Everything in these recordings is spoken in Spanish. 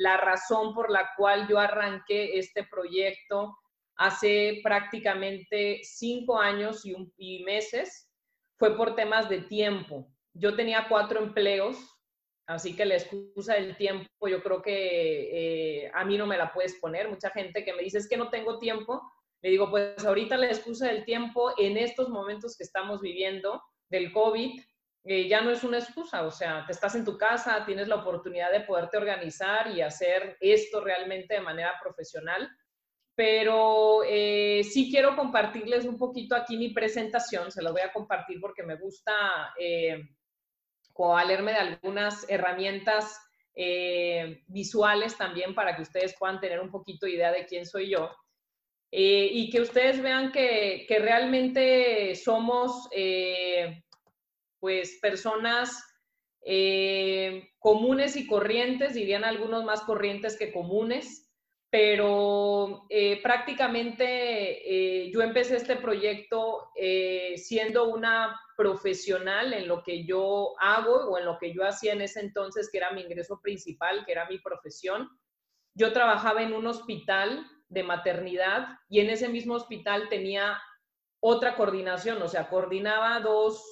la razón por la cual yo arranqué este proyecto hace prácticamente cinco años y, un, y meses fue por temas de tiempo. Yo tenía cuatro empleos, así que la excusa del tiempo yo creo que eh, a mí no me la puedes poner. Mucha gente que me dice es que no tengo tiempo, le digo pues ahorita la excusa del tiempo en estos momentos que estamos viviendo del COVID eh, ya no es una excusa, o sea, te estás en tu casa, tienes la oportunidad de poderte organizar y hacer esto realmente de manera profesional. Pero eh, sí quiero compartirles un poquito aquí mi presentación, se la voy a compartir porque me gusta eh, valerme de algunas herramientas eh, visuales también para que ustedes puedan tener un poquito idea de quién soy yo. y que ustedes vean que, que realmente somos pues personas eh, comunes y corrientes, dirían algunos más corrientes que comunes, pero eh, prácticamente eh, yo empecé este proyecto siendo una profesional en lo que yo hago o en lo que yo hacía en ese entonces, que era mi ingreso principal, que era mi profesión. Yo trabajaba en un hospital de maternidad y en ese mismo hospital tenía otra coordinación, o sea, coordinaba dos,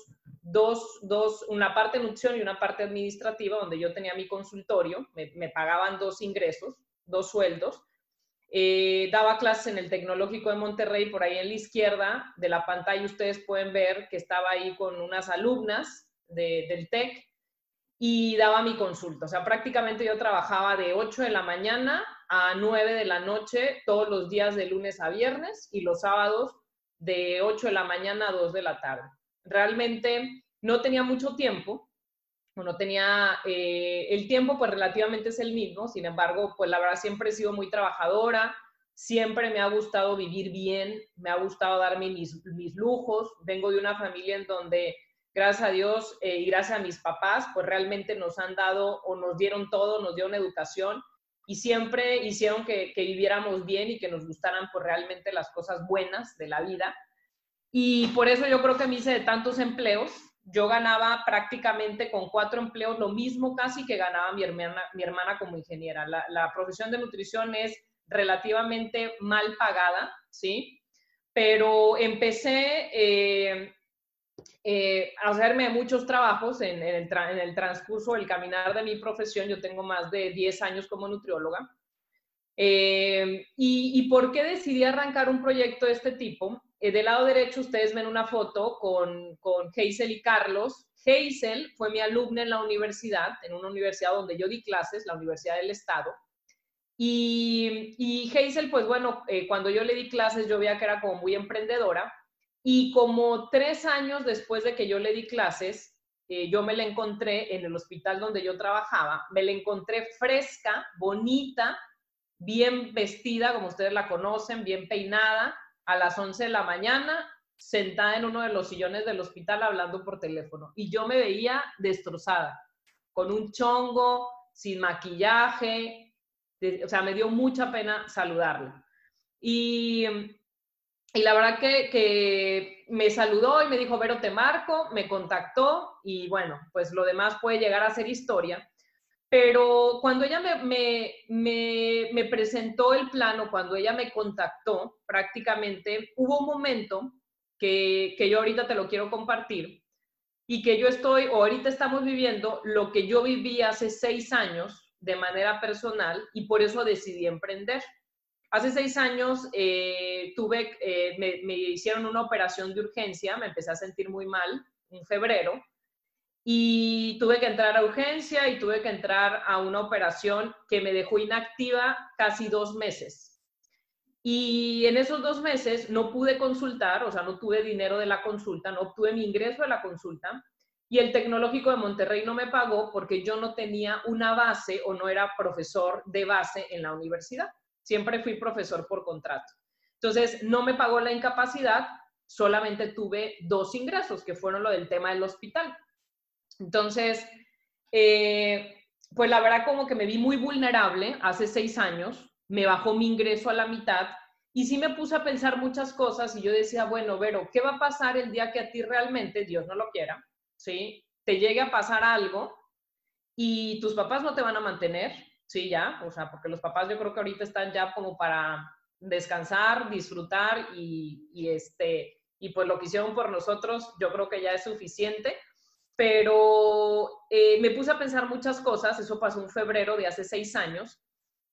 dos, dos, una parte de nutrición y una parte administrativa, donde yo tenía mi consultorio, me, pagaban dos ingresos, dos sueldos. Eh, daba clases en el Tecnológico de Monterrey, por ahí en la izquierda de la pantalla ustedes pueden ver que estaba ahí con unas alumnas del TEC y daba mi consulta. O sea, prácticamente yo trabajaba de 8 de la mañana a 9 de la noche todos los días de lunes a viernes y los sábados de 8 de la mañana a 2 de la tarde realmente no tenía mucho tiempo, no tenía eh, el tiempo, pues relativamente es el mismo, sin embargo, pues la verdad siempre he sido muy trabajadora, siempre me ha gustado vivir bien, me ha gustado darme mis, mis lujos, vengo de una familia en donde, gracias a Dios eh, y gracias a mis papás, pues realmente nos han dado o nos dieron todo, nos dieron educación y siempre hicieron que, que viviéramos bien y que nos gustaran pues realmente las cosas buenas de la vida. Y por eso yo creo que me hice de tantos empleos. Yo ganaba prácticamente con cuatro empleos lo mismo casi que ganaba mi hermana, mi hermana como ingeniera. La, profesión de nutrición es relativamente mal pagada, ¿sí? Pero empecé eh, eh, a hacerme muchos trabajos en, el en, el transcurso, el caminar de mi profesión. Yo tengo más de 10 años como nutrióloga. Eh, y, y, por qué decidí arrancar un proyecto de este tipo? Eh, del lado derecho ustedes ven una foto con, con Hazel y Carlos. Hazel fue mi alumna en la universidad, en una universidad donde yo di clases, la Universidad del Estado. Y, y Hazel, pues bueno, eh, cuando yo le di clases yo veía que era como muy emprendedora. Y como tres años después de que yo le di clases, eh, yo me la encontré en el hospital donde yo trabajaba, me la encontré fresca, bonita, bien vestida, como ustedes la conocen, bien peinada, a las 11 de la mañana sentada en uno de los sillones del hospital hablando por teléfono. Y yo me veía destrozada, con un chongo, sin maquillaje, o sea, me dio mucha pena saludarla. Y, y la verdad que, que, me saludó y me dijo, Vero, te marco, me contactó y bueno, pues lo demás puede llegar a ser historia. Pero cuando ella me, me, me, presentó el plano, cuando ella me contactó, prácticamente hubo un momento que, que yo ahorita te lo quiero compartir y que yo estoy, o ahorita estamos viviendo lo que yo viví hace seis años de manera personal y por eso decidí emprender. Hace seis años eh, tuve, eh, me, me, hicieron una operación de urgencia, me empecé a sentir muy mal en febrero y tuve que entrar a urgencia y tuve que entrar a una operación que me dejó inactiva casi dos meses. Y en esos dos meses no pude consultar, o sea, no tuve dinero de la consulta, no obtuve mi ingreso de la consulta y el tecnológico de Monterrey no me pagó porque yo no tenía una base o no era profesor de base en la universidad. Siempre fui profesor por contrato. Entonces, no me pagó la incapacidad, solamente tuve dos ingresos, que fueron lo del tema del hospital. Entonces, eh, pues la verdad como que me vi muy vulnerable hace seis años, me bajó mi ingreso a la mitad y sí me puse a pensar muchas cosas y yo decía, bueno, Vero, ¿qué va a pasar el día que a ti realmente, Dios no lo quiera, ¿sí? Te llegue a pasar algo y tus papás no te van a mantener, sí, ya, o sea, porque los papás yo creo que ahorita están ya como para descansar, disfrutar y, y este, y pues lo que hicieron por nosotros yo creo que ya es suficiente. Pero eh, me puse a pensar muchas cosas, eso pasó en febrero de hace seis años,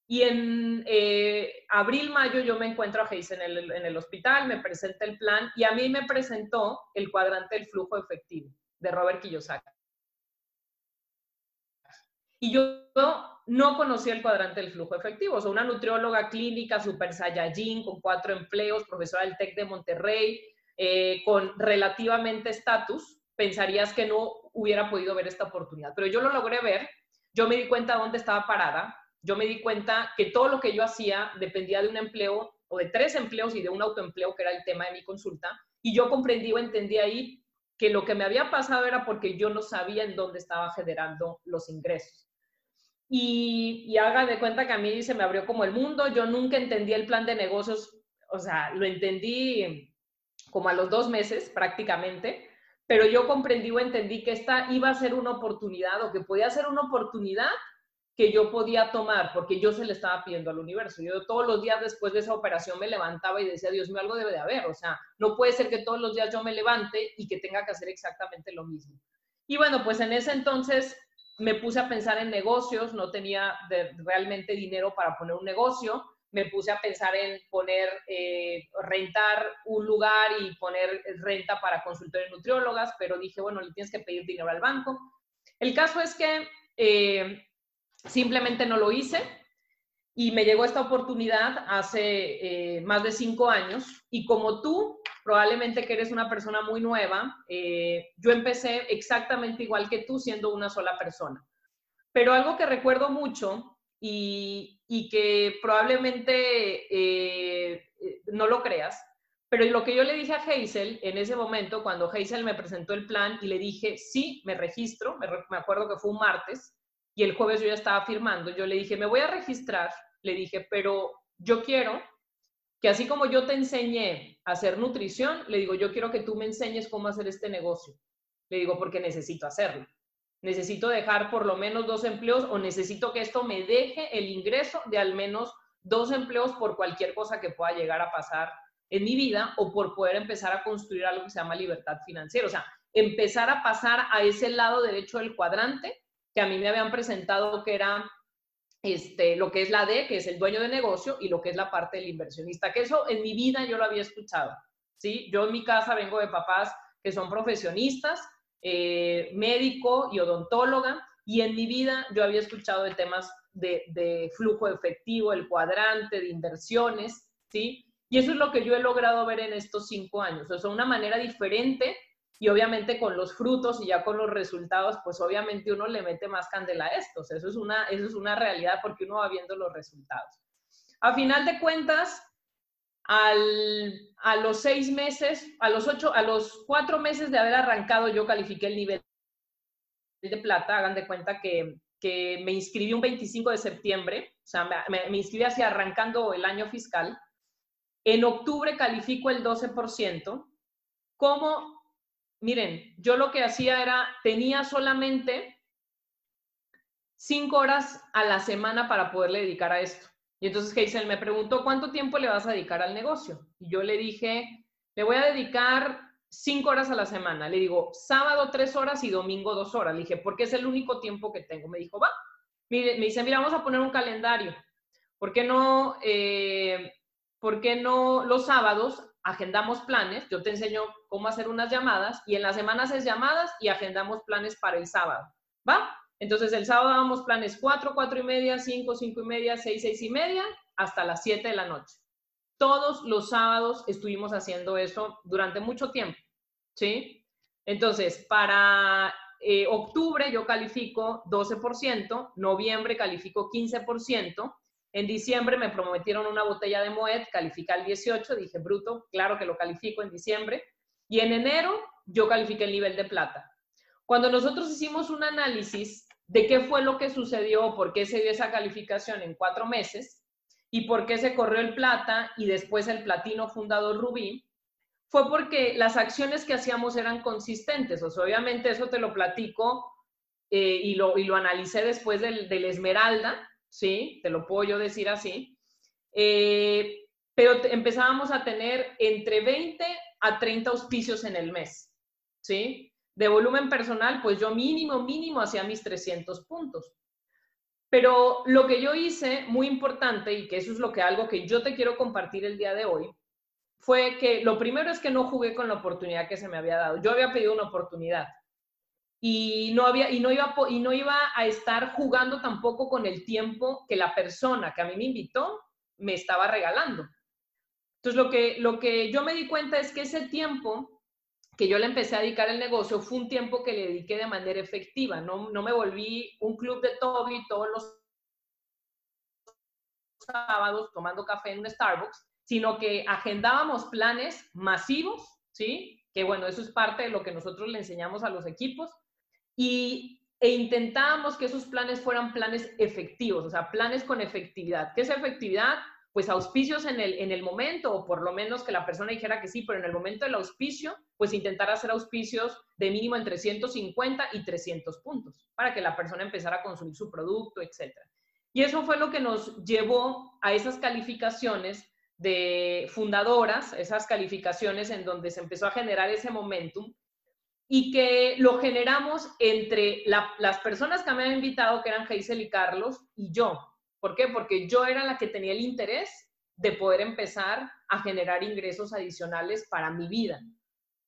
y en eh, abril, mayo yo me encuentro a Hayes en el, en el hospital, me presenta el plan y a mí me presentó el cuadrante del flujo efectivo de Robert Kiyosaki. Y yo no conocía el cuadrante del flujo efectivo. O sea, una nutrióloga clínica, super saiyajin, con cuatro empleos, profesora del TEC de Monterrey, eh, con relativamente estatus, pensarías que no hubiera podido ver esta oportunidad. Pero yo lo logré ver, yo me di cuenta dónde estaba parada, yo me di cuenta que todo lo que yo hacía dependía de un empleo o de tres empleos y de un autoempleo, que era el tema de mi consulta, y yo comprendí o entendí ahí que lo que me había pasado era porque yo no sabía en dónde estaba generando los ingresos. Y, y haga de cuenta que a mí se me abrió como el mundo, yo nunca entendí el plan de negocios, o sea, lo entendí como a los dos meses prácticamente, pero yo comprendí o entendí que esta iba a ser una oportunidad o que podía ser una oportunidad que yo podía tomar, porque yo se le estaba pidiendo al universo. Yo todos los días después de esa operación me levantaba y decía, Dios mío, algo debe de haber. O sea, no puede ser que todos los días yo me levante y que tenga que hacer exactamente lo mismo. Y bueno, pues en ese entonces me puse a pensar en negocios, no tenía realmente dinero para poner un negocio, me puse a pensar en poner, eh, rentar un lugar y poner renta para consultores nutriólogas, pero dije, bueno, le tienes que pedir dinero al banco. El caso es que eh, simplemente no lo hice y me llegó esta oportunidad hace eh, más de cinco años y como tú, probablemente que eres una persona muy nueva, eh, yo empecé exactamente igual que tú siendo una sola persona. Pero algo que recuerdo mucho y, que probablemente eh, no lo creas, pero lo que yo le dije a Hazel en ese momento, cuando Hazel me presentó el plan y le dije, sí, me registro, me acuerdo que fue un martes, y el jueves yo ya estaba firmando, yo le dije, me voy a registrar, le dije, pero yo quiero que así como yo te enseñé a hacer nutrición, le digo, yo quiero que tú me enseñes cómo hacer este negocio. Le digo, porque necesito hacerlo. Necesito dejar por lo menos dos empleos o necesito que esto me deje el ingreso de al menos dos empleos por cualquier cosa que pueda llegar a pasar en mi vida o por poder empezar a construir algo que se llama libertad financiera. O sea, empezar a pasar a ese lado derecho del cuadrante que a mí me habían presentado que era este, lo que es la D, que es el dueño de negocio, y lo que es la parte del inversionista, que eso en mi vida yo lo había escuchado, ¿sí? Yo en mi casa vengo de papás que son profesionistas, eh, médico y odontóloga, y en mi vida yo había escuchado de temas de, flujo efectivo, el cuadrante, de inversiones, ¿sí? Y eso es lo que yo he logrado ver en estos cinco años. O sea, una manera diferente y obviamente con los frutos y ya con los resultados, pues obviamente uno le mete más candela a estos. Eso es una, eso es una realidad porque uno va viendo los resultados. A final de cuentas, al, a los seis meses, a los ocho, a los cuatro meses de haber arrancado, yo califiqué el nivel de plata. Hagan de cuenta que, que me inscribí un 25 de septiembre, o sea, me, inscribí así arrancando el año fiscal. En octubre califico el 12%. ¿Cómo miren, yo lo que hacía era, tenía solamente cinco horas a la semana para poderle dedicar a esto. Y entonces Hazel me preguntó, ¿cuánto tiempo le vas a dedicar al negocio? Y yo le dije, le voy a dedicar cinco horas a la semana. Le digo, sábado tres horas y domingo dos horas. Le dije, porque es el único tiempo que tengo. Me dijo, va. me dice, mira, vamos a poner un calendario. ¿Por qué no, eh, ¿por qué no los sábados agendamos planes, yo te enseño cómo hacer unas llamadas y en la semana haces llamadas y agendamos planes para el sábado, ¿va? Entonces el sábado damos planes 4, 4 y media, 5, 5 y media, 6, 6 y media, hasta las 7 de la noche. Todos los sábados estuvimos haciendo eso durante mucho tiempo, ¿sí? Entonces, para eh, octubre yo califico 12%, noviembre califico 15%, en diciembre me prometieron una botella de Moet, califica el 18, dije, bruto, claro que lo califico en diciembre. Y en enero yo califiqué el nivel de plata. Cuando nosotros hicimos un análisis de qué fue lo que sucedió, por qué se dio esa calificación en cuatro meses y por qué se corrió el plata y después el platino fundador Rubí, fue porque las acciones que hacíamos eran consistentes. O sea, obviamente eso te lo platico eh, y, lo, y lo analicé después del, del Esmeralda, ¿sí? Te lo puedo decir así. Eh, pero empezábamos a tener entre 20 a 30 auspicios en el mes, ¿sí? De volumen personal, pues yo mínimo, mínimo hacía mis 300 puntos. Pero lo que yo hice, muy importante, y que eso es lo que algo que yo te quiero compartir el día de hoy, fue que lo primero es que no jugué con la oportunidad que se me había dado. Yo había pedido una oportunidad y no había y no iba y no iba a estar jugando tampoco con el tiempo que la persona que a mí me invitó me estaba regalando. Entonces lo que lo que yo me di cuenta es que ese tiempo que yo le empecé a dedicar al negocio fue un tiempo que le dediqué de manera efectiva. No, no me volví un club de Toby todos los sábados tomando café en un Starbucks, sino que agendábamos planes masivos, ¿sí? Que bueno, eso es parte de lo que nosotros le enseñamos a los equipos y, e intentábamos que esos planes fueran planes efectivos, o sea, planes con efectividad. ¿Qué es efectividad? Pues auspicios en el, en el momento, o por lo menos que la persona dijera que sí, pero en el momento del auspicio, pues intentar hacer auspicios de mínimo entre 150 y 300 puntos, para que la persona empezara a consumir su producto, etc. Y eso fue lo que nos llevó a esas calificaciones de fundadoras, esas calificaciones en donde se empezó a generar ese momentum y que lo generamos entre las personas que me habían invitado, que eran Geisel y Carlos, y yo, ¿Por qué? Porque yo era la que tenía el interés de poder empezar a generar ingresos adicionales para mi vida.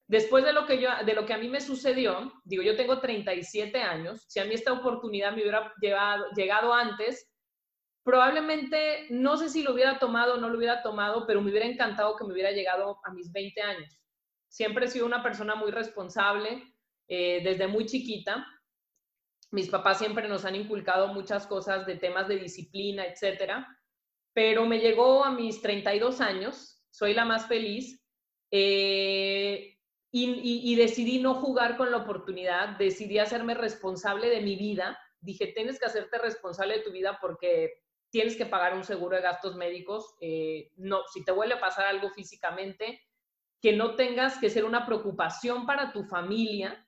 Después de lo que, yo, de lo que a mí me sucedió, digo, yo tengo 37 años, si a mí esta oportunidad me hubiera llegado antes, probablemente, no sé si lo hubiera tomado o no lo hubiera tomado, pero me hubiera encantado que me hubiera llegado a mis 20 años. Siempre he sido una persona muy responsable eh, desde muy chiquita mis papás siempre nos han inculcado muchas cosas de temas de disciplina, etcétera, pero me llegó a mis 32 años, soy la más feliz, eh, y, decidí no jugar con la oportunidad, decidí hacerme responsable de mi vida. Dije, tienes que hacerte responsable de tu vida porque tienes que pagar un seguro de gastos médicos. Eh, no, si te vuelve a pasar algo físicamente, que no tengas que ser una preocupación para tu familia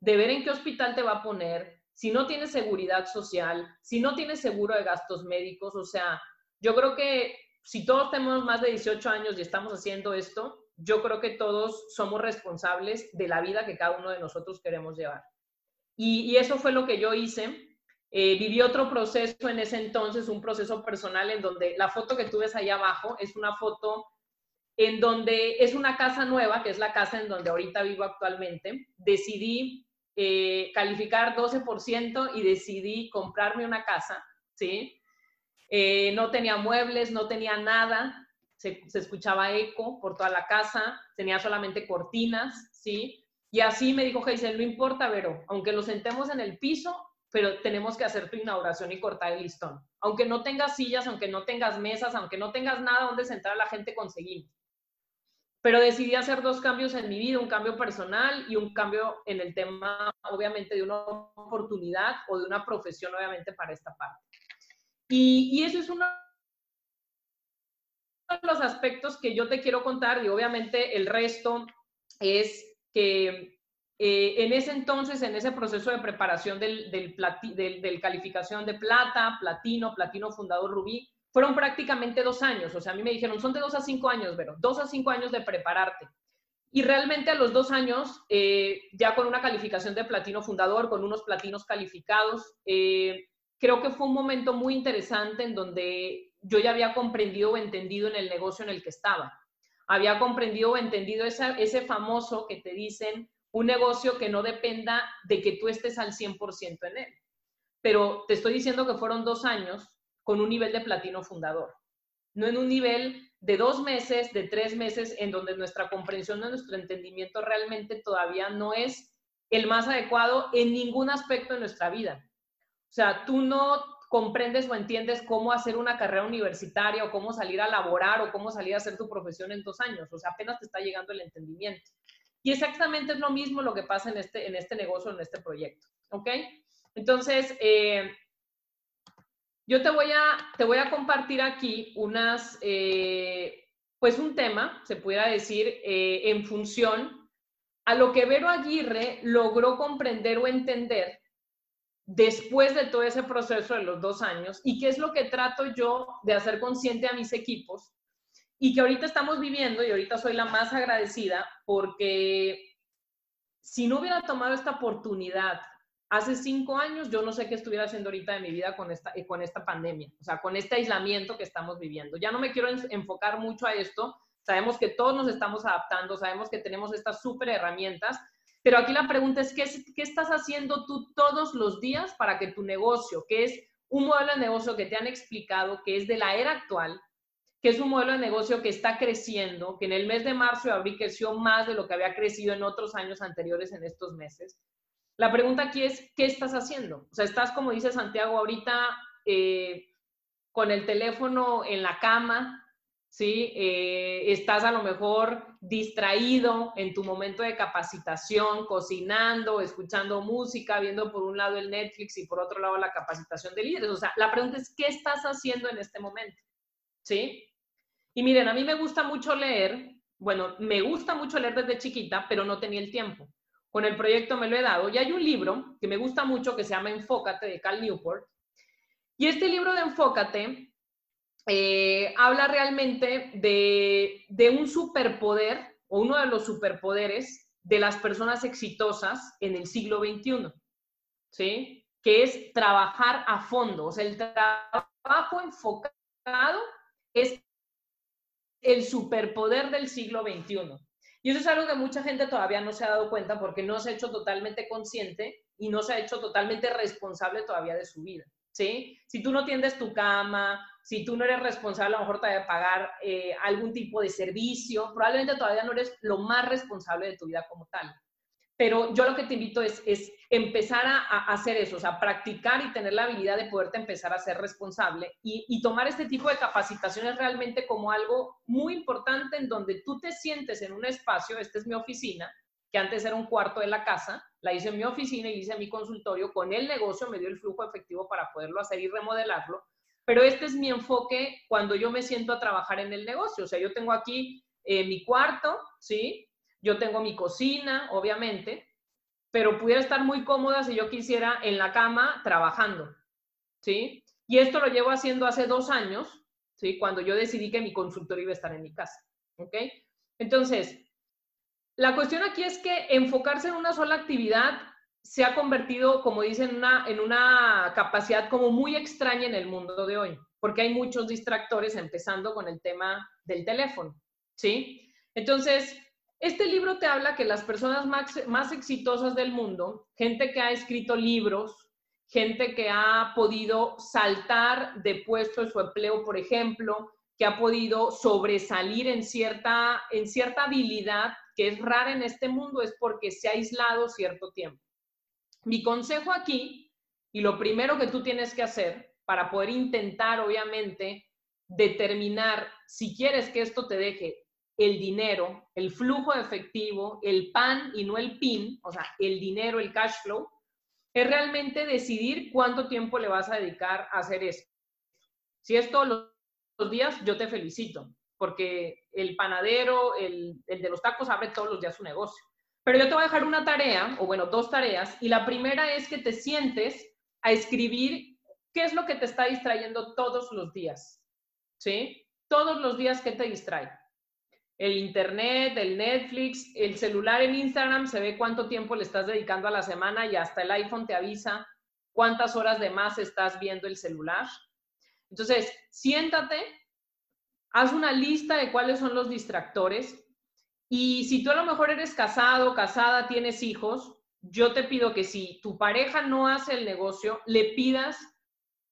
de ver en qué hospital te va a poner, si no tienes seguridad social, si no tienes seguro de gastos médicos, o sea, yo creo que si todos tenemos más de 18 años y estamos haciendo esto, yo creo que todos somos responsables de la vida que cada uno de nosotros queremos llevar. Y, eso fue lo que yo hice. Eh, viví otro proceso en ese entonces, un proceso personal en donde la foto que tú ves ahí abajo es una foto en donde es una casa nueva, que es la casa en donde ahorita vivo actualmente. Decidí eh, calificar 12% y decidí comprarme una casa, ¿sí? Eh, no tenía muebles, no tenía nada, se, escuchaba eco por toda la casa, tenía solamente cortinas, ¿sí? Y así me dijo Geisel, no importa, Vero, aunque lo sentemos en el piso, pero tenemos que hacer tu inauguración y cortar el listón. Aunque no tengas sillas, aunque no tengas mesas, aunque no tengas nada donde sentar a la gente, conseguimos pero decidí hacer dos cambios en mi vida, un cambio personal y un cambio en el tema, obviamente, de una oportunidad o de una profesión, obviamente, para esta parte. Y, eso es uno de los aspectos que yo te quiero contar y obviamente el resto es que eh, en ese entonces, en ese proceso de preparación del, del, del, del, calificación de plata, platino, platino fundador rubí, fueron prácticamente dos años. O sea, a mí me dijeron, son de dos a cinco años, pero dos a cinco años de prepararte. Y realmente a los dos años, eh, ya con una calificación de platino fundador, con unos platinos calificados, eh, creo que fue un momento muy interesante en donde yo ya había comprendido o entendido en el negocio en el que estaba. Había comprendido o entendido ese famoso que te dicen, un negocio que no dependa de que tú estés al 100% en él. Pero te estoy diciendo que fueron dos años con un nivel de platino fundador, no en un nivel de dos meses, de tres meses, en donde nuestra comprensión de nuestro entendimiento realmente todavía no es el más adecuado en ningún aspecto de nuestra vida. O sea, tú no comprendes o entiendes cómo hacer una carrera universitaria o cómo salir a laborar o cómo salir a hacer tu profesión en dos años. O sea, apenas te está llegando el entendimiento. Y exactamente es lo mismo lo que pasa en este, en este negocio, en este proyecto. ¿Ok? Entonces, eh, yo te voy a, te voy a compartir aquí unas, eh, pues un tema, se pudiera decir, eh, en función a lo que Vero Aguirre logró comprender o entender después de todo ese proceso de los dos años y qué es lo que trato yo de hacer consciente a mis equipos y que ahorita estamos viviendo y ahorita soy la más agradecida porque si no hubiera tomado esta oportunidad hace cinco años, yo no sé qué estuviera haciendo ahorita de mi vida con esta, con esta pandemia, o sea, con este aislamiento que estamos viviendo. Ya no me quiero enfocar mucho a esto, sabemos que todos nos estamos adaptando, sabemos que tenemos estas súper herramientas, pero aquí la pregunta es, ¿qué, ¿qué estás haciendo tú todos los días para que tu negocio, que es un modelo de negocio que te han explicado, que es de la era actual, que es un modelo de negocio que está creciendo, que en el mes de marzo y abril creció más de lo que había crecido en otros años anteriores en estos meses. La pregunta aquí es, ¿qué estás haciendo? O sea, estás, como dice Santiago, ahorita eh, con el teléfono en la cama, ¿sí? Eh, estás a lo mejor distraído en tu momento de capacitación, cocinando, escuchando música, viendo por un lado el Netflix y por otro lado la capacitación de líderes. O sea, la pregunta es, ¿qué estás haciendo en este momento? ¿Sí? Y miren, a mí me gusta mucho leer, bueno, me gusta mucho leer desde chiquita, pero no tenía el tiempo. Con el proyecto me lo he dado. Y hay un libro que me gusta mucho que se llama Enfócate de Cal Newport. Y este libro de Enfócate eh, habla realmente de, un superpoder o uno de los superpoderes de las personas exitosas en el siglo XXI, ¿sí? Que es trabajar a fondo. O sea, el trabajo enfocado es el superpoder del siglo XXI. Y eso es algo que mucha gente todavía no se ha dado cuenta porque no se ha hecho totalmente consciente y no se ha hecho totalmente responsable todavía de su vida. ¿sí? Si tú no tiendes tu cama, si tú no eres responsable, a lo mejor te de pagar eh, algún tipo de servicio, probablemente todavía no eres lo más responsable de tu vida como tal. Pero yo lo que te invito es, es empezar a, hacer eso, o sea, practicar y tener la habilidad de poderte empezar a ser responsable y, y tomar este tipo de capacitaciones realmente como algo muy importante en donde tú te sientes en un espacio, esta es mi oficina, que antes era un cuarto de la casa, la hice en mi oficina y hice mi consultorio, con el negocio me dio el flujo efectivo para poderlo hacer y remodelarlo, pero este es mi enfoque cuando yo me siento a trabajar en el negocio, o sea, yo tengo aquí eh, mi cuarto, ¿sí? Yo tengo mi cocina, obviamente, pero pudiera estar muy cómoda si yo quisiera en la cama trabajando, ¿sí? Y esto lo llevo haciendo hace dos años, ¿sí? Cuando yo decidí que mi consultorio iba a estar en mi casa, ¿ok? Entonces, la cuestión aquí es que enfocarse en una sola actividad se ha convertido, como dicen, en una, en una capacidad como muy extraña en el mundo de hoy, porque hay muchos distractores, empezando con el tema del teléfono, ¿sí? Entonces, este libro te habla que las personas más, exitosas del mundo, gente que ha escrito libros, gente que ha podido saltar de puesto en su empleo, por ejemplo, que ha podido sobresalir en cierta, en cierta habilidad que es rara en este mundo es porque se ha aislado cierto tiempo. Mi consejo aquí, y lo primero que tú tienes que hacer para poder intentar, obviamente, determinar si quieres que esto te deje el dinero, el flujo de efectivo, el pan y no el PIN, o sea, el dinero, el cash flow, es realmente decidir cuánto tiempo le vas a dedicar a hacer esto. Si es todos los días, yo te felicito porque el panadero, el, de los tacos abre todos los días su negocio. Pero yo te voy a dejar una tarea, o bueno, dos tareas, y la primera es que te sientes a escribir qué es lo que te está distrayendo todos los días, ¿sí? Todos los días, ¿qué te distrae? El internet, el Netflix, el celular en Instagram, se ve cuánto tiempo le estás dedicando a la semana y hasta el iPhone te avisa cuántas horas de más estás viendo el celular. Entonces, siéntate haz una lista de cuáles son los distractores y si tú a lo mejor eres casado, casada, tienes hijos, yo te pido que si tu pareja no hace el negocio, le pidas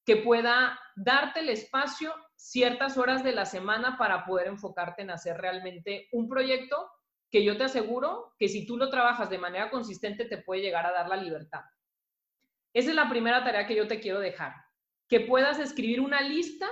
que pueda darte el espacio ciertas horas de la semana para poder enfocarte en hacer realmente un proyecto que yo te aseguro que si tú lo trabajas de manera consistente te puede llegar a dar la libertad. Esa es la primera tarea que yo te quiero dejar, que puedas escribir una lista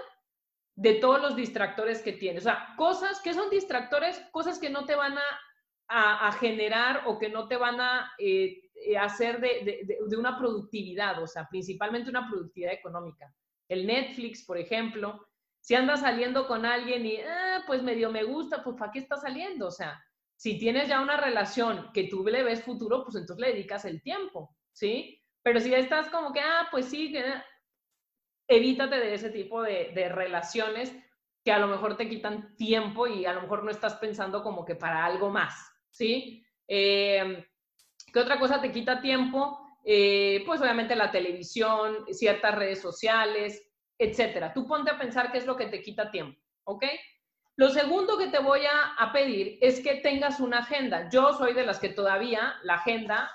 de todos los distractores que tienes. O sea, cosas que son distractores, cosas que no te van a, generar o que no te van a eh, eh, hacer de, una productividad, o sea, principalmente una productividad económica. El Netflix, por ejemplo, si andas saliendo con alguien y, ah, pues medio me gusta, pues ¿para qué estás saliendo? O sea, si tienes ya una relación que tú le ves futuro, pues entonces le dedicas el tiempo, ¿sí? Pero si estás como que, ah, pues sí, evítate de ese tipo de, de relaciones que a lo mejor te quitan tiempo y a lo mejor no estás pensando como que para algo más, ¿sí? Eh, ¿Qué otra cosa te quita tiempo? Eh, pues obviamente la televisión, ciertas redes sociales, etcétera. Tú ponte a pensar qué es lo que te quita tiempo, ¿ok? Lo segundo que te voy a, a, pedir es que tengas una agenda. Yo soy de las que todavía la agenda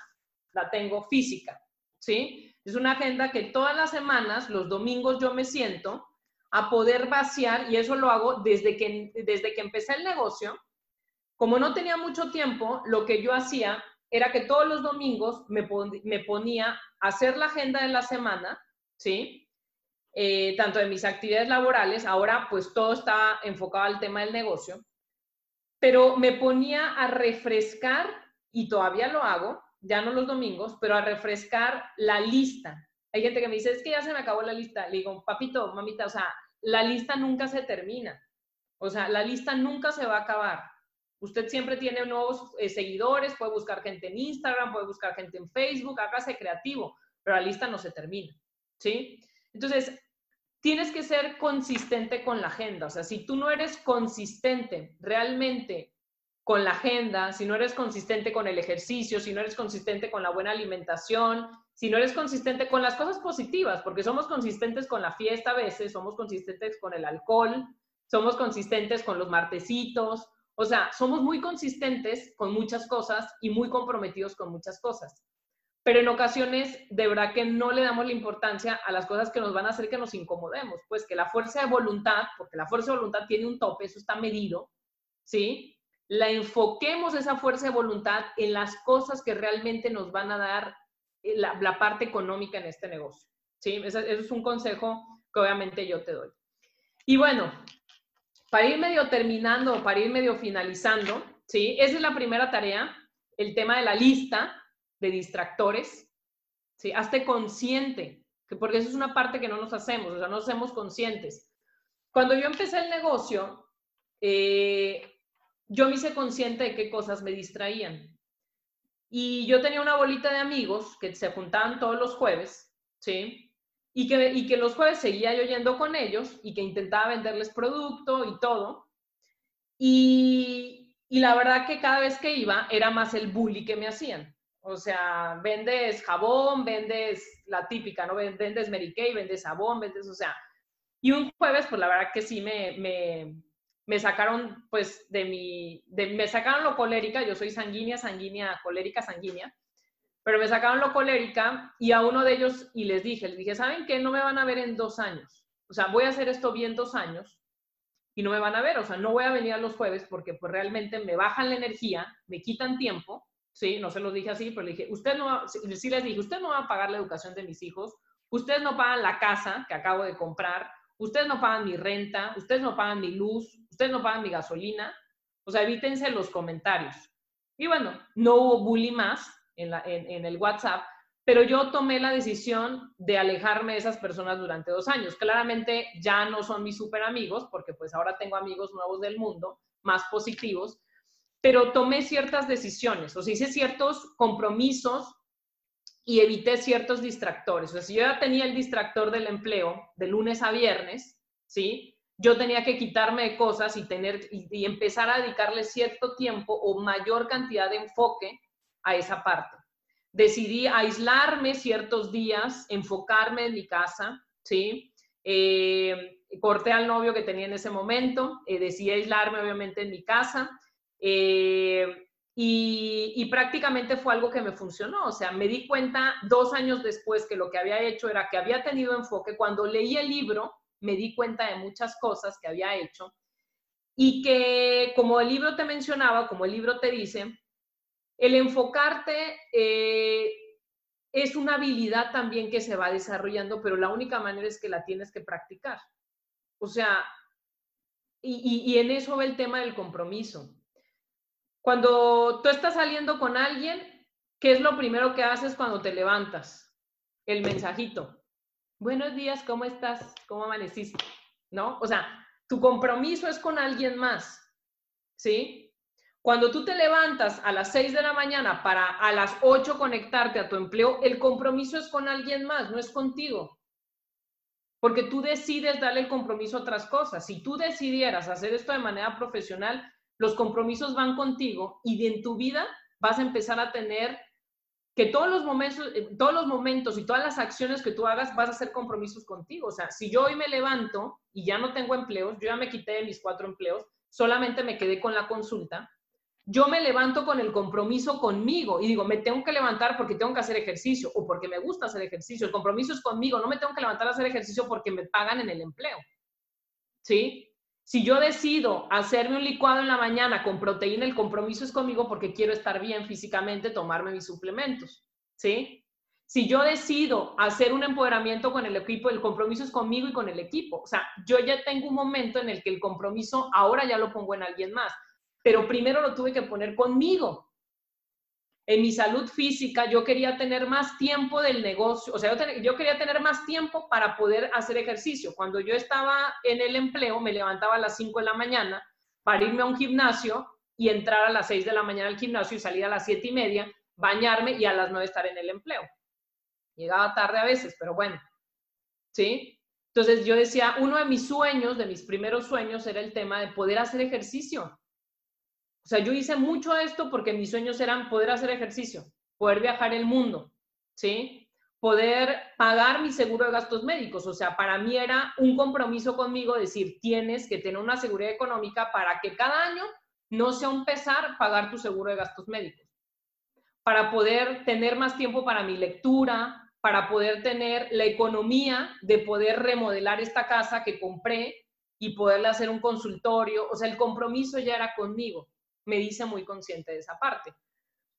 la tengo física, ¿sí? Es una agenda que todas las semanas, los domingos yo me siento a poder vaciar y eso lo hago desde que, desde que empecé el negocio. Como no tenía mucho tiempo, lo que yo hacía era que todos los domingos me, me ponía a hacer la agenda de la semana, ¿sí? Eh, tanto de mis actividades laborales, ahora pues todo está enfocado al tema del negocio, pero me ponía a refrescar, y todavía lo hago, ya no los domingos, pero a refrescar la lista. Hay gente que me dice, es que ya se me acabó la lista. Le digo, papito, mamita, o sea, la lista nunca se termina. O sea, la lista nunca se va a acabar. Usted siempre tiene nuevos eh, seguidores, puede buscar gente en Instagram, puede buscar gente en Facebook, hágase creativo, pero la lista no se termina. ¿Sí? Entonces, tienes que ser consistente con la agenda. O sea, si tú no eres consistente realmente con la agenda, si no eres consistente con el ejercicio, si no eres consistente con la buena alimentación, si no eres consistente con las cosas positivas, porque somos consistentes con la fiesta a veces, somos consistentes con el alcohol, somos consistentes con los martesitos, o sea, somos muy consistentes con muchas cosas y muy comprometidos con muchas cosas. Pero en ocasiones, de verdad que no le damos la importancia a las cosas que nos van a hacer que nos incomodemos. Pues que la fuerza de voluntad, porque la fuerza de voluntad tiene un tope, eso está medido, ¿sí? la enfoquemos esa fuerza de voluntad en las cosas que realmente nos van a dar eh, la, parte económica en este negocio. ¿sí? Ese, es un consejo que obviamente yo te doy. Y bueno, para ir medio terminando, para ir medio finalizando, ¿sí? esa es la primera tarea, el tema de la lista de distractores. ¿sí? Hazte consciente, que porque eso es una parte que no nos hacemos, o sea, no somos conscientes. Cuando yo empecé el negocio, eh, yo me hice consciente de qué cosas me distraían. Y yo tenía una bolita de amigos que se juntaban todos los jueves, ¿sí? Y que, y que los jueves seguía yo yendo con ellos y que intentaba venderles producto y todo. Y, y la verdad que cada vez que iba era más el bully que me hacían. O sea, vendes jabón, vendes la típica, ¿no? Vendes Mary Kay, vendes jabón, vendes, o sea. Y un jueves, pues la verdad que sí me, me, me sacaron pues de mi, me sacaron lo colérica, yo soy sanguínea, sanguínea, colérica, sanguínea, pero me sacaron lo colérica y a uno de ellos, y les dije, les dije, ¿saben qué? No me van a ver en dos años. O sea, voy a hacer esto bien dos años y no me van a ver. O sea, no voy a venir a los jueves porque pues realmente me bajan la energía, me quitan tiempo. Sí, no se los dije así, pero le dije, usted no, sí les dije, usted no va a pagar la educación de mis hijos, ustedes no pagan la casa que acabo de comprar, ustedes no pagan mi renta, ustedes no pagan mi luz, ustedes no pagan mi gasolina, o sea, evítense los comentarios. Y bueno, no hubo bully más en, en, el WhatsApp, pero yo tomé la decisión de alejarme de esas personas durante dos años. Claramente ya no son mis super amigos, porque pues ahora tengo amigos nuevos del mundo, más positivos, pero tomé ciertas decisiones, o sea, hice ciertos compromisos y evité ciertos distractores. O sea, si yo ya tenía el distractor del empleo de lunes a viernes, ¿sí? Yo tenía que quitarme de cosas y, tener, y, empezar a dedicarle cierto tiempo o mayor cantidad de enfoque a esa parte. Decidí aislarme ciertos días, enfocarme en mi casa, ¿sí? Eh, corté al novio que tenía en ese momento, eh, decidí aislarme obviamente en mi casa. Eh, y, prácticamente fue algo que me funcionó. O sea, me di cuenta dos años después que lo que había hecho era que había tenido enfoque. Cuando leí el libro, me di cuenta de muchas cosas que había hecho y que, como el libro te mencionaba, como el libro te dice, el enfocarte eh, es una habilidad también que se va desarrollando, pero la única manera es que la tienes que practicar. O sea, y, y en eso va el tema del compromiso. Cuando tú estás saliendo con alguien, ¿qué es lo primero que haces cuando te levantas? El mensajito. Buenos días, ¿cómo estás? ¿Cómo amaneciste? ¿No? O sea, tu compromiso es con alguien más, ¿sí? Cuando tú te levantas a las 6 de la mañana para a las 8 conectarte a tu empleo, el compromiso es con alguien más, no es contigo. Porque tú decides darle el compromiso a otras cosas. Si tú decidieras hacer esto de manera profesional, los compromisos van contigo y en tu vida vas a empezar a tener que todos los momentos, eh, todos los momentos y todas las acciones que tú hagas vas a hacer compromisos contigo. O sea, si yo hoy me levanto y ya no tengo empleos, yo ya me quité de mis cuatro empleos, solamente me quedé con la consulta, yo me levanto con el compromiso conmigo y digo, me tengo que levantar porque tengo que hacer ejercicio o porque me gusta hacer ejercicio. El compromiso es conmigo, no me tengo que levantar a hacer ejercicio porque me pagan en el empleo. ¿Sí? Si yo decido hacerme un licuado en la mañana con proteína, el compromiso es conmigo porque quiero estar bien físicamente, tomarme mis suplementos. ¿Sí? Si yo decido hacer un empoderamiento con el equipo, el compromiso es conmigo y con el equipo. O sea, yo ya tengo un momento en el que el compromiso ahora ya lo pongo en alguien más pero primero lo tuve que poner conmigo. En mi salud física yo quería tener más tiempo del negocio, o sea, yo, quería tener más tiempo para poder hacer ejercicio. Cuando yo estaba en el empleo, me levantaba a las 5 de la mañana para irme a un gimnasio y entrar a las 6 de la mañana al gimnasio y salir a las 7 y media, bañarme y a las 9 estar en el empleo. Llegaba tarde a veces, pero bueno, ¿sí? Entonces yo decía, uno de mis sueños, de mis primeros sueños, era el tema de poder hacer ejercicio. O sea, yo hice mucho esto porque mis sueños eran poder hacer ejercicio, poder viajar el mundo, ¿sí? Poder pagar mi seguro de gastos médicos. O sea, para mí era un compromiso conmigo decir, tienes que tener una seguridad económica para que cada año no sea un pesar pagar tu seguro de gastos médicos. Para poder tener más tiempo para mi lectura, para poder tener la economía de poder remodelar esta casa que compré y poderle hacer un consultorio. O sea, el compromiso ya era conmigo me dice muy consciente de esa parte.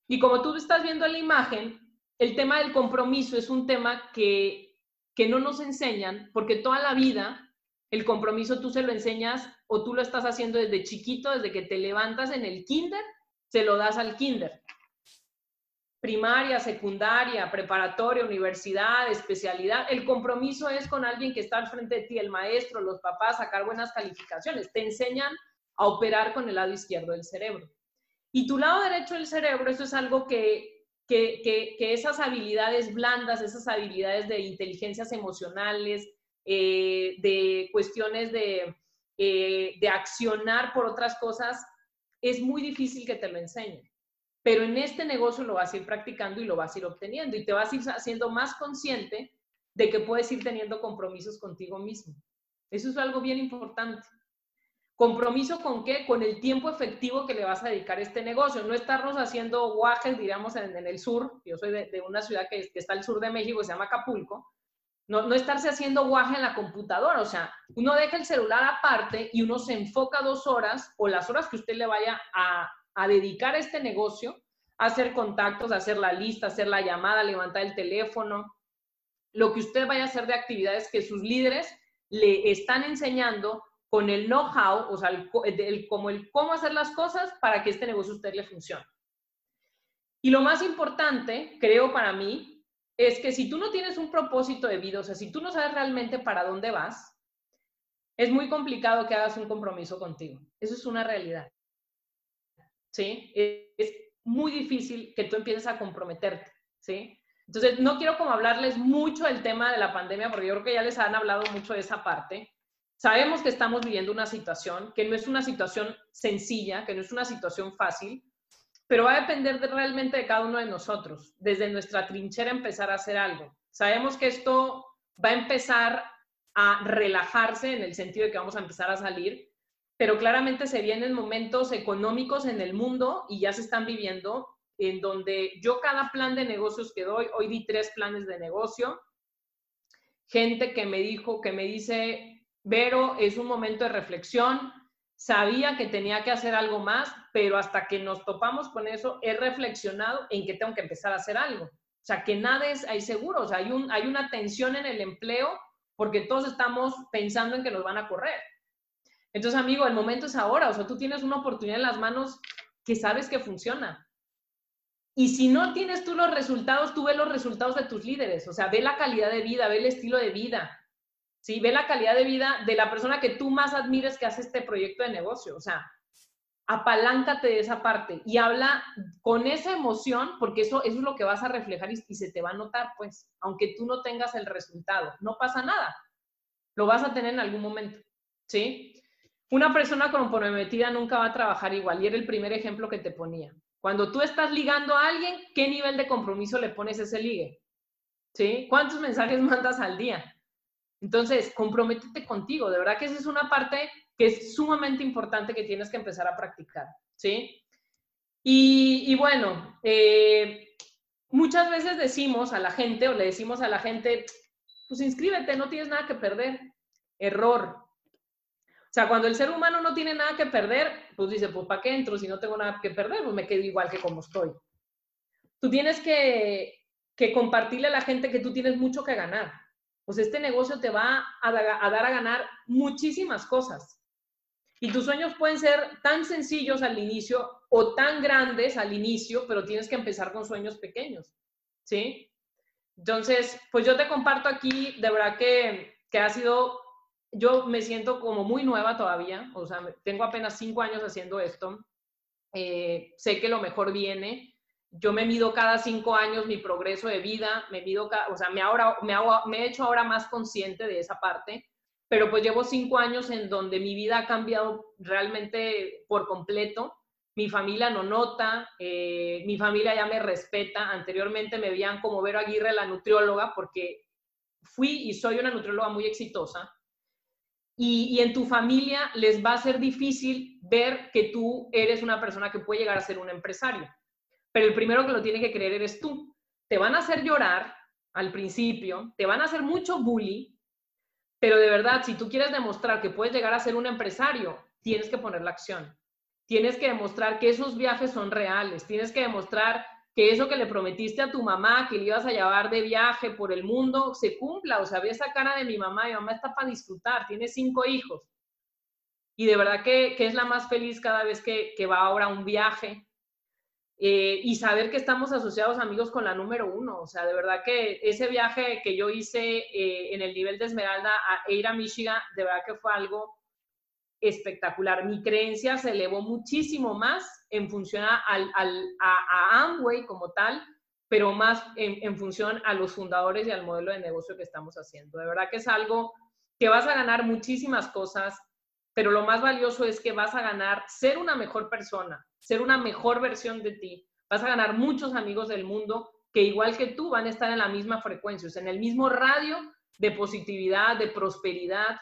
Y como tú estás viendo en la imagen, el tema del compromiso es un tema que, que no nos enseñan porque toda la vida el compromiso tú se lo enseñas o tú lo estás haciendo desde chiquito, desde que te levantas en el kinder, se lo das al kinder. Primaria, secundaria, preparatoria, universidad, especialidad. El compromiso es con alguien que está al frente de ti, el maestro, los papás, sacar buenas calificaciones. Te enseñan a operar con el lado izquierdo del cerebro. Y tu lado derecho del cerebro, eso es algo que, que, que, esas habilidades blandas, esas habilidades de inteligencias emocionales, eh, de cuestiones de, eh, de accionar por otras cosas, es muy difícil que te lo enseñen. Pero en este negocio lo vas a ir practicando y lo vas a ir obteniendo y te vas a ir haciendo más consciente de que puedes ir teniendo compromisos contigo mismo. Eso es algo bien importante. Compromiso con qué? Con el tiempo efectivo que le vas a dedicar a este negocio. No estarnos haciendo guajes, diríamos, en, el sur. Yo soy de, una ciudad que, está al sur de México, se llama Acapulco. No, no estarse haciendo guaje en la computadora. O sea, uno deja el celular aparte y uno se enfoca dos horas o las horas que usted le vaya a, a dedicar a este negocio, a hacer contactos, a hacer la lista, a hacer la llamada, levantar el teléfono, lo que usted vaya a hacer de actividades que sus líderes le están enseñando con el know-how, o sea, el, como el cómo hacer las cosas para que este negocio a usted le funcione. Y lo más importante, creo para mí, es que si tú no tienes un propósito de vida, o sea, si tú no sabes realmente para dónde vas, es muy complicado que hagas un compromiso contigo. Eso es una realidad. ¿Sí? Es muy difícil que tú empieces a comprometerte. ¿Sí? Entonces, no quiero como hablarles mucho del tema de la pandemia, porque yo creo que ya les han hablado mucho de esa parte. Sabemos que estamos viviendo una situación que no es una situación sencilla, que no es una situación fácil, pero va a depender realmente de cada uno de nosotros, desde nuestra trinchera empezar a hacer algo. Sabemos que esto va a empezar a relajarse en el sentido de que vamos a empezar a salir, pero claramente se vienen momentos económicos en el mundo y ya se están viviendo en donde yo cada plan de negocios que doy, hoy di tres planes de negocio, gente que me dijo, que me dice, Vero, es un momento de reflexión. Sabía que tenía que hacer algo más, pero hasta que nos topamos con eso, he reflexionado en que tengo que empezar a hacer algo. O sea, que nada es ahí seguro. O sea, hay, un, hay una tensión en el empleo porque todos estamos pensando en que nos van a correr. Entonces, amigo, el momento es ahora. O sea, tú tienes una oportunidad en las manos que sabes que funciona. Y si no tienes tú los resultados, tú ves los resultados de tus líderes. O sea, ve la calidad de vida, ve el estilo de vida, ¿sí? Ve la calidad de vida de la persona que tú más admires que hace este proyecto de negocio. O sea, apaláncate de esa parte y habla con esa emoción, porque eso, es lo que vas a reflejar y, y, se te va a notar, pues, aunque tú no tengas el resultado, no pasa nada, lo vas a tener en algún momento, ¿sí? Una persona comprometida nunca va a trabajar igual, y era el primer ejemplo que te ponía. Cuando tú estás ligando a alguien, ¿qué nivel de compromiso le pones a ese ligue? ¿Sí? ¿Cuántos mensajes mandas al día? Entonces, comprométete contigo. De verdad que esa es una parte que es sumamente importante que tienes que empezar a practicar. ¿Sí? Y, bueno, eh, muchas veces decimos a la gente o le decimos a la gente, pues inscríbete, no tienes nada que perder. Error. O sea, cuando el ser humano no tiene nada que perder, pues dice, pues ¿para qué entro si no tengo nada que perder? Pues me quedo igual que como estoy. Tú tienes que, que compartirle a la gente que tú tienes mucho que ganar pues este negocio te va a, dar a ganar muchísimas cosas. Y tus sueños pueden ser tan sencillos al inicio o tan grandes al inicio, pero tienes que empezar con sueños pequeños, ¿sí? Entonces, pues yo te comparto aquí, de verdad que, que ha sido, yo me siento como muy nueva todavía, o sea, tengo apenas cinco años haciendo esto, eh, sé que lo mejor viene, yo me mido cada cinco años mi progreso de vida, me mido, o sea, me, ahora, me, he hecho ahora más consciente de esa parte, pero pues llevo cinco años en donde mi vida ha cambiado realmente por completo. Mi familia no nota, eh, mi familia ya me respeta. Anteriormente me veían como Vero Aguirre, la nutrióloga, porque fui y soy una nutrióloga muy exitosa. Y, en tu familia les va a ser difícil ver que tú eres una persona que puede llegar a ser un empresario pero el primero que lo tiene que creer eres tú. Te van a hacer llorar al principio, te van a hacer mucho bully, pero de verdad, si tú quieres demostrar que puedes llegar a ser un empresario, tienes que poner la acción. Tienes que demostrar que esos viajes son reales, tienes que demostrar que eso que le prometiste a tu mamá, que le ibas a llevar de viaje por el mundo, se cumpla. O sea, ve esa cara de mi mamá, mi mamá está para disfrutar, tiene cinco hijos. Y de verdad que, es la más feliz cada vez que, que va ahora a un viaje, eh, y saber que estamos asociados amigos con la número uno. O sea, de verdad que ese viaje que yo hice eh, en el nivel de Esmeralda a Eira, Michigan, de verdad que fue algo espectacular. Mi creencia se elevó muchísimo más en función a, a, Amway como tal, pero más en, en, función a los fundadores y al modelo de negocio que estamos haciendo. De verdad que es algo que vas a ganar muchísimas cosas, pero lo más valioso es que vas a ganar ser una mejor persona, ser una mejor versión de ti. Vas a ganar muchos amigos del mundo que igual que tú van a estar en la misma frecuencia, o sea, en el mismo radio de positividad, de prosperidad,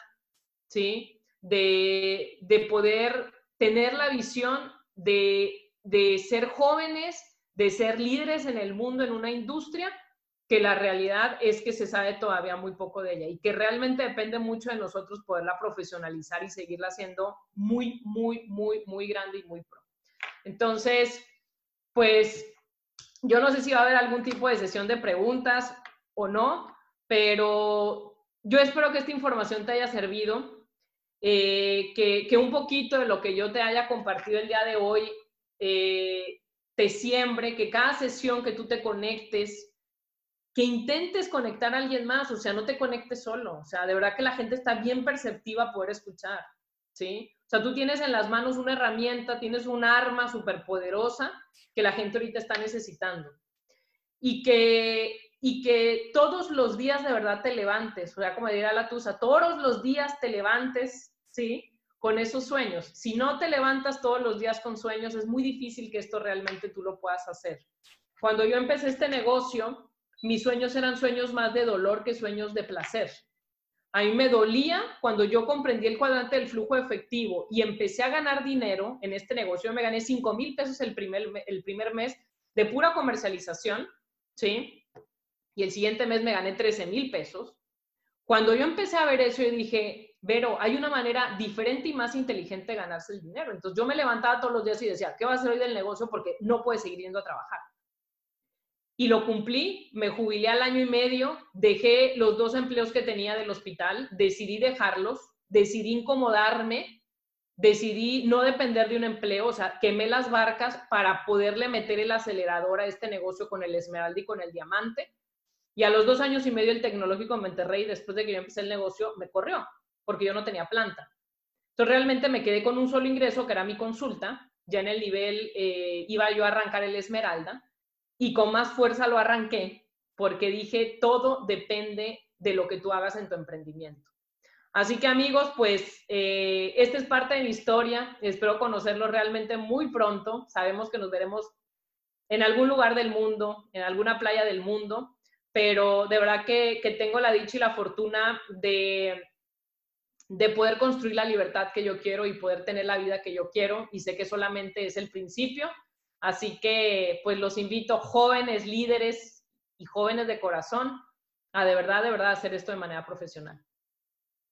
¿sí? De, de poder tener la visión de, de ser jóvenes, de ser líderes en el mundo, en una industria que la realidad es que se sabe todavía muy poco de ella y que realmente depende mucho de nosotros poderla profesionalizar y seguirla haciendo muy, muy, muy, muy grande y muy pro. Entonces, pues yo no sé si va a haber algún tipo de sesión de preguntas o no, pero yo espero que esta información te haya servido, eh, que, un poquito de lo que yo te haya compartido el día de hoy eh, te siembre, que cada sesión que tú te conectes, que intentes conectar a alguien más, o sea, no te conectes solo, o sea, de verdad que la gente está bien perceptiva a poder escuchar, ¿sí? O sea, tú tienes en las manos una herramienta, tienes un arma súper poderosa que la gente ahorita está necesitando. Y que, y que todos los días de verdad te levantes, o sea, como diría la Tusa, todos los días te levantes, ¿sí? Con esos sueños. Si no te levantas todos los días con sueños, es muy difícil que esto realmente tú lo puedas hacer. Cuando yo empecé este negocio, mis sueños eran sueños más de dolor que sueños de placer. A mí me dolía cuando yo comprendí el cuadrante del flujo efectivo y empecé a ganar dinero en este negocio. Me gané 5 mil pesos el primer, el primer mes de pura comercialización, ¿sí? Y el siguiente mes me gané 13 mil pesos. Cuando yo empecé a ver eso, yo dije, Vero, hay una manera diferente y más inteligente de ganarse el dinero. Entonces yo me levantaba todos los días y decía, ¿qué va a hacer hoy del negocio? Porque no puedes seguir yendo a trabajar y lo cumplí, me jubilé al año y medio, dejé los dos empleos que tenía del hospital, decidí dejarlos, decidí incomodarme, decidí no depender de un empleo, o sea, quemé las barcas para poderle meter el acelerador a este negocio con el esmeralda y con el diamante. Y a los dos años y medio el tecnológico en Monterrey, después de que yo empecé el negocio, me corrió, porque yo no tenía planta. Entonces realmente me quedé con un solo ingreso, que era mi consulta, ya en el nivel, eh, iba yo a arrancar el Esmeralda y con más fuerza lo arranqué porque dije, todo depende de lo que tú hagas en tu emprendimiento. Así que amigos, pues eh, esta es parte de mi historia. Espero conocerlo realmente muy pronto. Sabemos que nos veremos en algún lugar del mundo, en alguna playa del mundo, pero de verdad que, que tengo la dicha y la fortuna de, de poder construir la libertad que yo quiero y poder tener la vida que yo quiero y sé que solamente es el principio. Así que pues los invito jóvenes, líderes y jóvenes de corazón a de verdad, de verdad hacer esto de manera profesional.